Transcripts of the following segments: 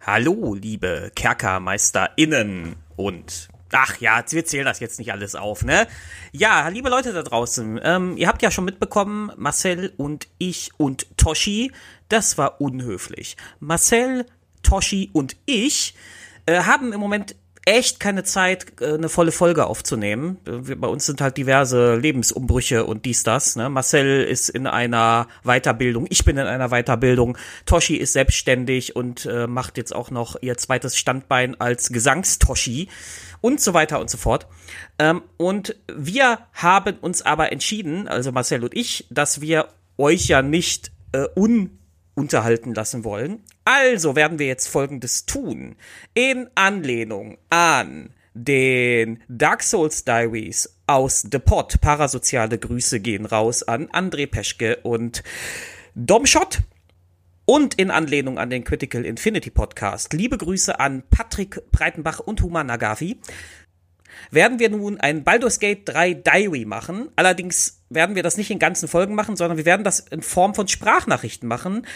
Hallo, liebe KerkermeisterInnen und Ach ja, wir zählen das jetzt nicht alles auf, ne? Ja, liebe Leute da draußen, ähm, ihr habt ja schon mitbekommen, Marcel und ich und Toshi, das war unhöflich. Marcel, Toshi und ich äh, haben im Moment echt keine Zeit, äh, eine volle Folge aufzunehmen. Bei uns sind halt diverse Lebensumbrüche und dies, das. Ne? Marcel ist in einer Weiterbildung, ich bin in einer Weiterbildung, Toshi ist selbstständig und äh, macht jetzt auch noch ihr zweites Standbein als Gesangstoshi und so weiter und so fort. Ähm, und wir haben uns aber entschieden, also Marcel und ich, dass wir euch ja nicht äh, un unterhalten lassen wollen. Also werden wir jetzt Folgendes tun. In Anlehnung an den Dark Souls Diaries aus The Pot. Parasoziale Grüße gehen raus an André Peschke und Domshot. Und in Anlehnung an den Critical Infinity Podcast. Liebe Grüße an Patrick Breitenbach und Huma Nagavi werden wir nun ein Baldur's Gate 3 Diary machen. Allerdings werden wir das nicht in ganzen Folgen machen, sondern wir werden das in Form von Sprachnachrichten machen,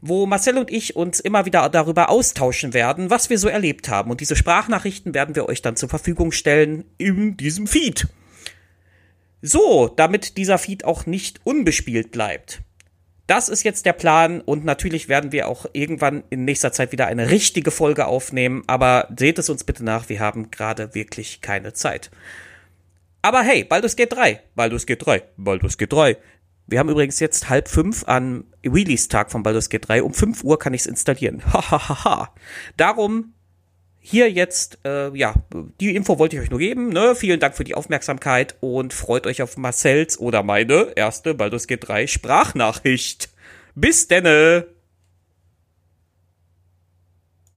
wo Marcel und ich uns immer wieder darüber austauschen werden, was wir so erlebt haben. Und diese Sprachnachrichten werden wir euch dann zur Verfügung stellen in diesem Feed. So, damit dieser Feed auch nicht unbespielt bleibt. Das ist jetzt der Plan und natürlich werden wir auch irgendwann in nächster Zeit wieder eine richtige Folge aufnehmen, aber seht es uns bitte nach, wir haben gerade wirklich keine Zeit. Aber hey, Baldur's Gate 3, Baldur's Gate 3, Baldur's Gate 3. Wir haben übrigens jetzt halb fünf an Release-Tag von Baldur's Gate 3. Um fünf Uhr kann ich es installieren. Hahaha. Darum hier jetzt, äh, ja, die Info wollte ich euch nur geben. Ne? Vielen Dank für die Aufmerksamkeit und freut euch auf Marcells oder meine erste Baldur's Gate 3 Sprachnachricht. Bis denne!